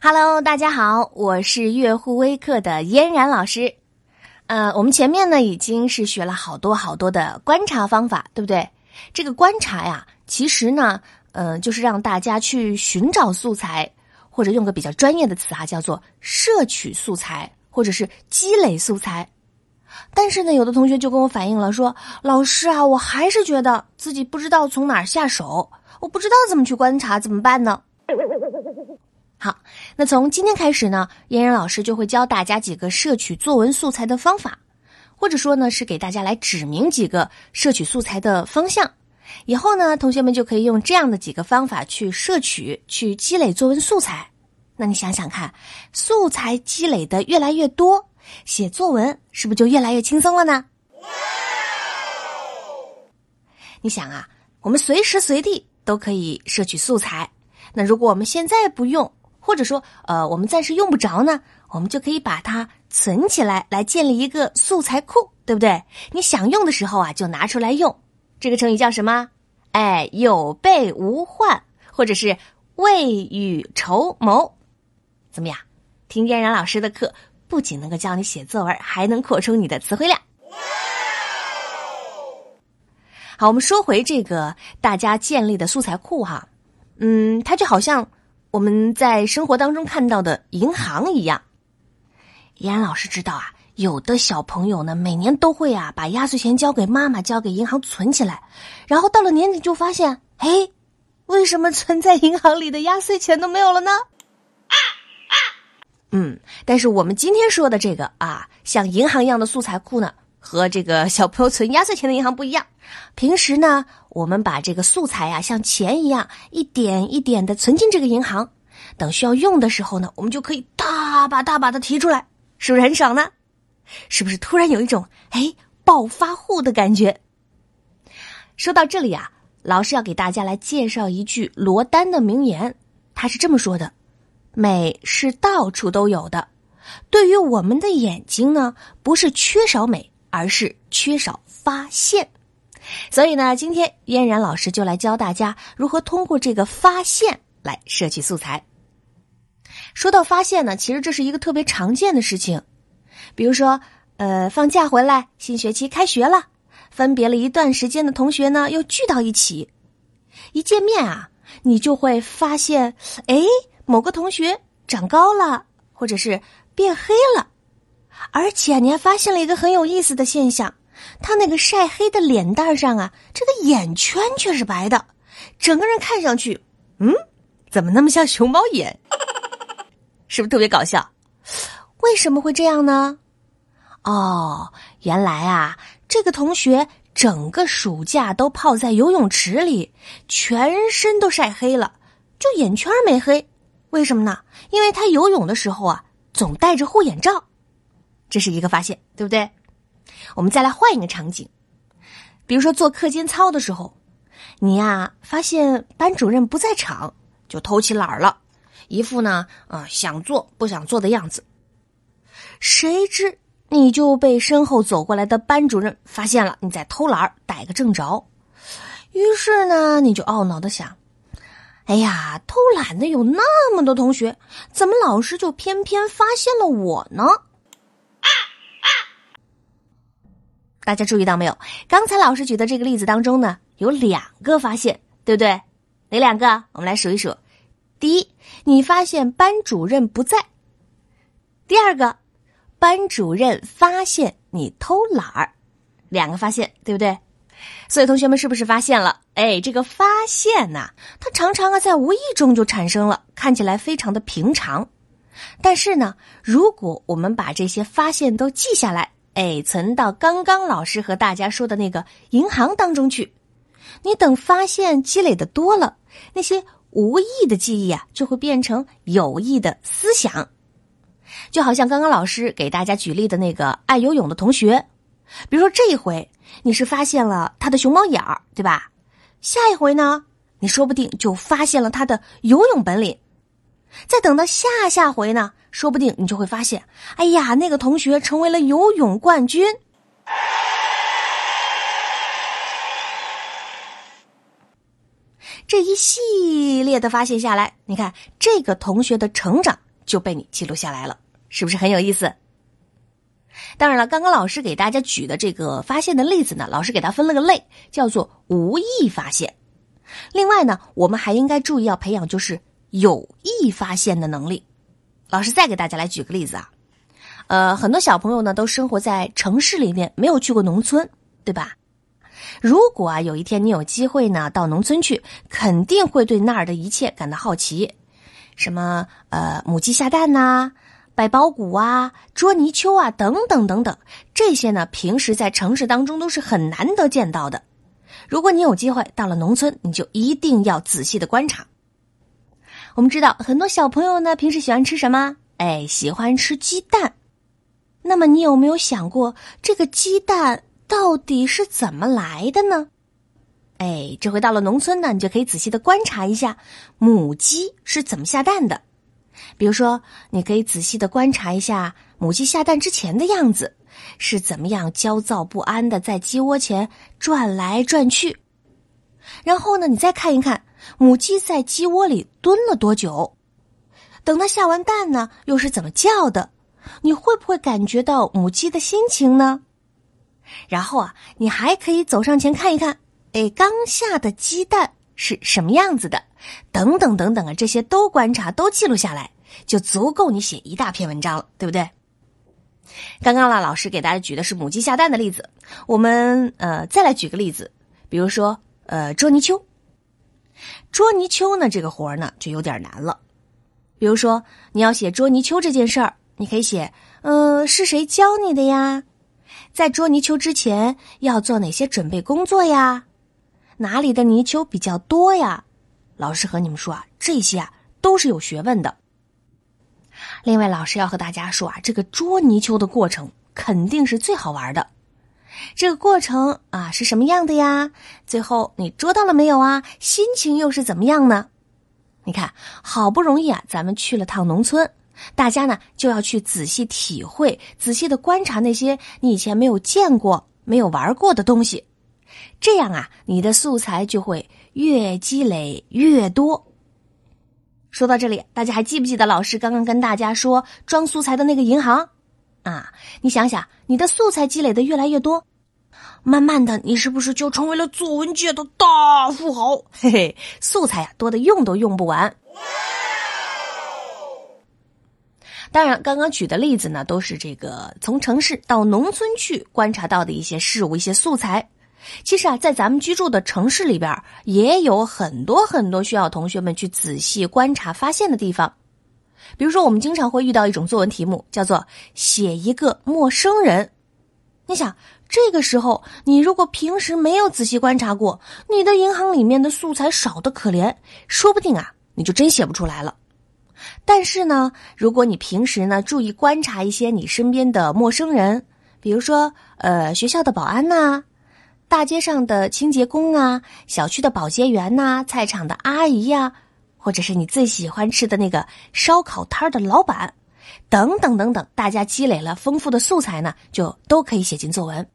Hello，大家好，我是月护微课的嫣然老师。呃，我们前面呢已经是学了好多好多的观察方法，对不对？这个观察呀，其实呢，呃，就是让大家去寻找素材，或者用个比较专业的词啊，叫做摄取素材，或者是积累素材。但是呢，有的同学就跟我反映了，说老师啊，我还是觉得自己不知道从哪儿下手，我不知道怎么去观察，怎么办呢？好，那从今天开始呢，嫣然老师就会教大家几个摄取作文素材的方法，或者说呢是给大家来指明几个摄取素材的方向。以后呢，同学们就可以用这样的几个方法去摄取、去积累作文素材。那你想想看，素材积累的越来越多，写作文是不是就越来越轻松了呢？你想啊，我们随时随地都可以摄取素材，那如果我们现在不用，或者说，呃，我们暂时用不着呢，我们就可以把它存起来，来建立一个素材库，对不对？你想用的时候啊，就拿出来用。这个成语叫什么？哎，有备无患，或者是未雨绸缪。怎么样？听嫣然老师的课，不仅能够教你写作文，还能扩充你的词汇量。好，我们说回这个大家建立的素材库哈，嗯，它就好像。我们在生活当中看到的银行一样，依然老师知道啊，有的小朋友呢，每年都会啊把压岁钱交给妈妈，交给银行存起来，然后到了年底就发现，哎，为什么存在银行里的压岁钱都没有了呢？嗯，但是我们今天说的这个啊，像银行一样的素材库呢。和这个小朋友存压岁钱的银行不一样，平时呢，我们把这个素材呀，像钱一样，一点一点的存进这个银行，等需要用的时候呢，我们就可以大把大把的提出来，是不是很爽呢？是不是突然有一种哎暴发户的感觉？说到这里啊，老师要给大家来介绍一句罗丹的名言，他是这么说的：“美是到处都有的，对于我们的眼睛呢，不是缺少美。”而是缺少发现，所以呢，今天嫣然老师就来教大家如何通过这个发现来摄取素材。说到发现呢，其实这是一个特别常见的事情，比如说，呃，放假回来，新学期开学了，分别了一段时间的同学呢又聚到一起，一见面啊，你就会发现，哎，某个同学长高了，或者是变黑了。而且你还发现了一个很有意思的现象，他那个晒黑的脸蛋上啊，这个眼圈却是白的，整个人看上去，嗯，怎么那么像熊猫眼？是不是特别搞笑？为什么会这样呢？哦，原来啊，这个同学整个暑假都泡在游泳池里，全身都晒黑了，就眼圈没黑。为什么呢？因为他游泳的时候啊，总戴着护眼罩。这是一个发现，对不对？我们再来换一个场景，比如说做课间操的时候，你呀发现班主任不在场，就偷起懒了，一副呢啊想做不想做的样子。谁知你就被身后走过来的班主任发现了你在偷懒，逮个正着。于是呢，你就懊恼的想：哎呀，偷懒的有那么多同学，怎么老师就偏偏发现了我呢？大家注意到没有？刚才老师举的这个例子当中呢，有两个发现，对不对？哪两个？我们来数一数。第一，你发现班主任不在；第二个，班主任发现你偷懒儿。两个发现，对不对？所以同学们是不是发现了？哎，这个发现呐，它常常啊在无意中就产生了，看起来非常的平常。但是呢，如果我们把这些发现都记下来。哎，存到刚刚老师和大家说的那个银行当中去。你等发现积累的多了，那些无意的记忆啊，就会变成有意的思想。就好像刚刚老师给大家举例的那个爱游泳的同学，比如说这一回你是发现了他的熊猫眼儿，对吧？下一回呢，你说不定就发现了他的游泳本领。再等到下下回呢，说不定你就会发现，哎呀，那个同学成为了游泳冠军。这一系列的发现下来，你看这个同学的成长就被你记录下来了，是不是很有意思？当然了，刚刚老师给大家举的这个发现的例子呢，老师给他分了个类，叫做无意发现。另外呢，我们还应该注意要培养就是有意发现的能力。老师再给大家来举个例子啊，呃，很多小朋友呢都生活在城市里面，没有去过农村，对吧？如果啊有一天你有机会呢到农村去，肯定会对那儿的一切感到好奇，什么呃母鸡下蛋呐。百宝谷啊，捉泥鳅啊，等等等等，这些呢，平时在城市当中都是很难得见到的。如果你有机会到了农村，你就一定要仔细的观察。我们知道很多小朋友呢，平时喜欢吃什么？哎，喜欢吃鸡蛋。那么你有没有想过，这个鸡蛋到底是怎么来的呢？哎，这回到了农村呢，你就可以仔细的观察一下母鸡是怎么下蛋的。比如说，你可以仔细的观察一下母鸡下蛋之前的样子，是怎么样焦躁不安的在鸡窝前转来转去。然后呢，你再看一看母鸡在鸡窝里蹲了多久，等它下完蛋呢，又是怎么叫的？你会不会感觉到母鸡的心情呢？然后啊，你还可以走上前看一看，哎，刚下的鸡蛋是什么样子的？等等等等啊，这些都观察，都记录下来。就足够你写一大篇文章了，对不对？刚刚啦，老师给大家举的是母鸡下蛋的例子，我们呃再来举个例子，比如说呃捉泥鳅。捉泥鳅呢这个活儿呢就有点难了，比如说你要写捉泥鳅这件事儿，你可以写嗯是谁教你的呀？在捉泥鳅之前要做哪些准备工作呀？哪里的泥鳅比较多呀？老师和你们说啊，这些啊都是有学问的。另外，老师要和大家说啊，这个捉泥鳅的过程肯定是最好玩的。这个过程啊是什么样的呀？最后你捉到了没有啊？心情又是怎么样呢？你看，好不容易啊，咱们去了趟农村，大家呢就要去仔细体会、仔细的观察那些你以前没有见过、没有玩过的东西。这样啊，你的素材就会越积累越多。说到这里，大家还记不记得老师刚刚跟大家说装素材的那个银行？啊，你想想，你的素材积累的越来越多，慢慢的，你是不是就成为了作文界的大富豪？嘿嘿，素材呀，多的用都用不完。当然，刚刚举的例子呢，都是这个从城市到农村去观察到的一些事物、一些素材。其实啊，在咱们居住的城市里边，也有很多很多需要同学们去仔细观察、发现的地方。比如说，我们经常会遇到一种作文题目，叫做“写一个陌生人”。你想，这个时候你如果平时没有仔细观察过，你的银行里面的素材少的可怜，说不定啊，你就真写不出来了。但是呢，如果你平时呢注意观察一些你身边的陌生人，比如说呃学校的保安呐。大街上的清洁工啊，小区的保洁员呐，菜场的阿姨呀，或者是你最喜欢吃的那个烧烤摊的老板，等等等等，大家积累了丰富的素材呢，就都可以写进作文。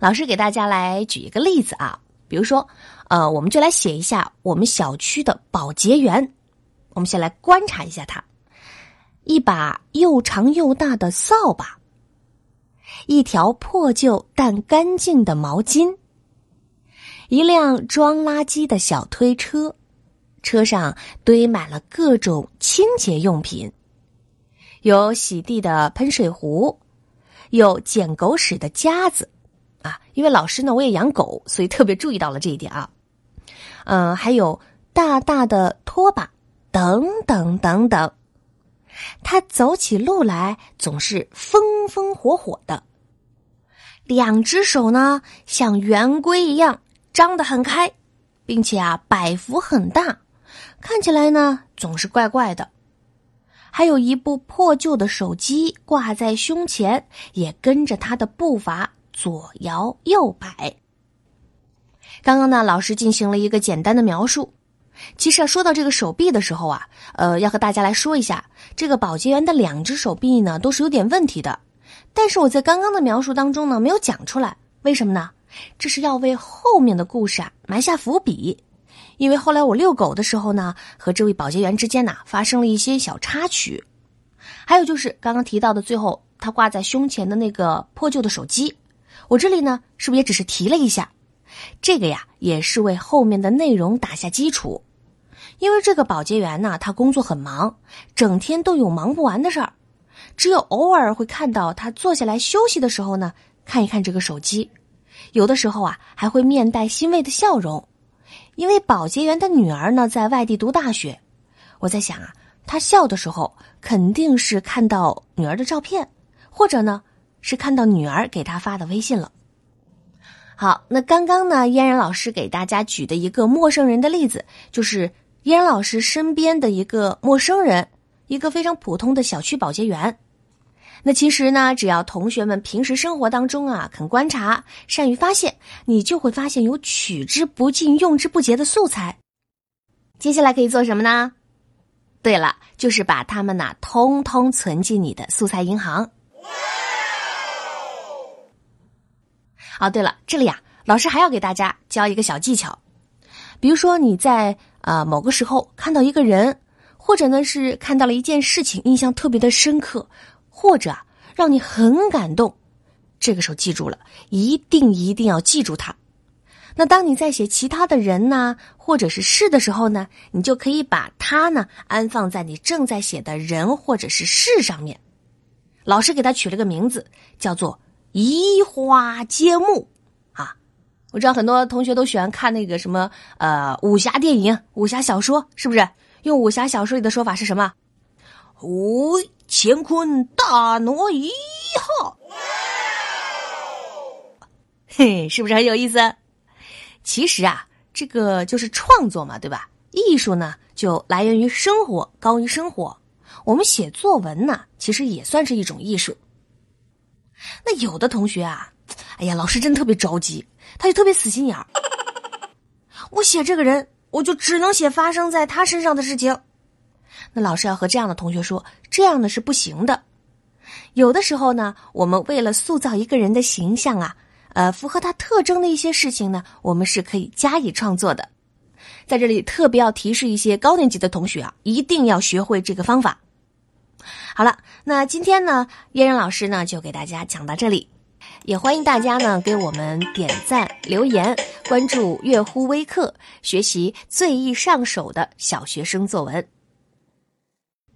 老师给大家来举一个例子啊，比如说，呃，我们就来写一下我们小区的保洁员。我们先来观察一下他，一把又长又大的扫把。一条破旧但干净的毛巾，一辆装垃圾的小推车，车上堆满了各种清洁用品，有洗地的喷水壶，有捡狗屎的夹子，啊，因为老师呢我也养狗，所以特别注意到了这一点啊，嗯，还有大大的拖把，等等等等。他走起路来总是风风火火的。两只手呢，像圆规一样张得很开，并且啊，摆幅很大，看起来呢总是怪怪的。还有一部破旧的手机挂在胸前，也跟着他的步伐左摇右摆。刚刚呢，老师进行了一个简单的描述。其实啊，说到这个手臂的时候啊，呃，要和大家来说一下，这个保洁员的两只手臂呢，都是有点问题的。但是我在刚刚的描述当中呢，没有讲出来，为什么呢？这是要为后面的故事啊埋下伏笔。因为后来我遛狗的时候呢，和这位保洁员之间呐发生了一些小插曲。还有就是刚刚提到的最后，他挂在胸前的那个破旧的手机，我这里呢是不是也只是提了一下？这个呀也是为后面的内容打下基础。因为这个保洁员呢，他工作很忙，整天都有忙不完的事儿，只有偶尔会看到他坐下来休息的时候呢，看一看这个手机，有的时候啊还会面带欣慰的笑容。因为保洁员的女儿呢在外地读大学，我在想啊，他笑的时候肯定是看到女儿的照片，或者呢是看到女儿给他发的微信了。好，那刚刚呢，嫣然老师给大家举的一个陌生人的例子，就是嫣然老师身边的一个陌生人，一个非常普通的小区保洁员。那其实呢，只要同学们平时生活当中啊，肯观察、善于发现，你就会发现有取之不尽、用之不竭的素材。接下来可以做什么呢？对了，就是把它们呐，通通存进你的素材银行。哦，对了，这里呀，老师还要给大家教一个小技巧，比如说你在呃某个时候看到一个人，或者呢是看到了一件事情，印象特别的深刻，或者啊让你很感动，这个时候记住了，一定一定要记住它。那当你在写其他的人呢，或者是事的时候呢，你就可以把它呢安放在你正在写的人或者是事上面。老师给他取了个名字，叫做。移花接木，我知道很多同学都喜欢看那个什么呃武侠电影、武侠小说，是不是？用武侠小说里的说法是什么？哦，乾坤大挪移哈，嘿，是不是很有意思？其实啊，这个就是创作嘛，对吧？艺术呢，就来源于生活，高于生活。我们写作文呢，其实也算是一种艺术。那有的同学啊，哎呀，老师真特别着急，他就特别死心眼儿。我写这个人，我就只能写发生在他身上的事情。那老师要和这样的同学说，这样的是不行的。有的时候呢，我们为了塑造一个人的形象啊，呃，符合他特征的一些事情呢，我们是可以加以创作的。在这里特别要提示一些高年级的同学啊，一定要学会这个方法。好了，那今天呢，嫣然老师呢就给大家讲到这里，也欢迎大家呢给我们点赞、留言、关注“月乎微课”，学习最易上手的小学生作文。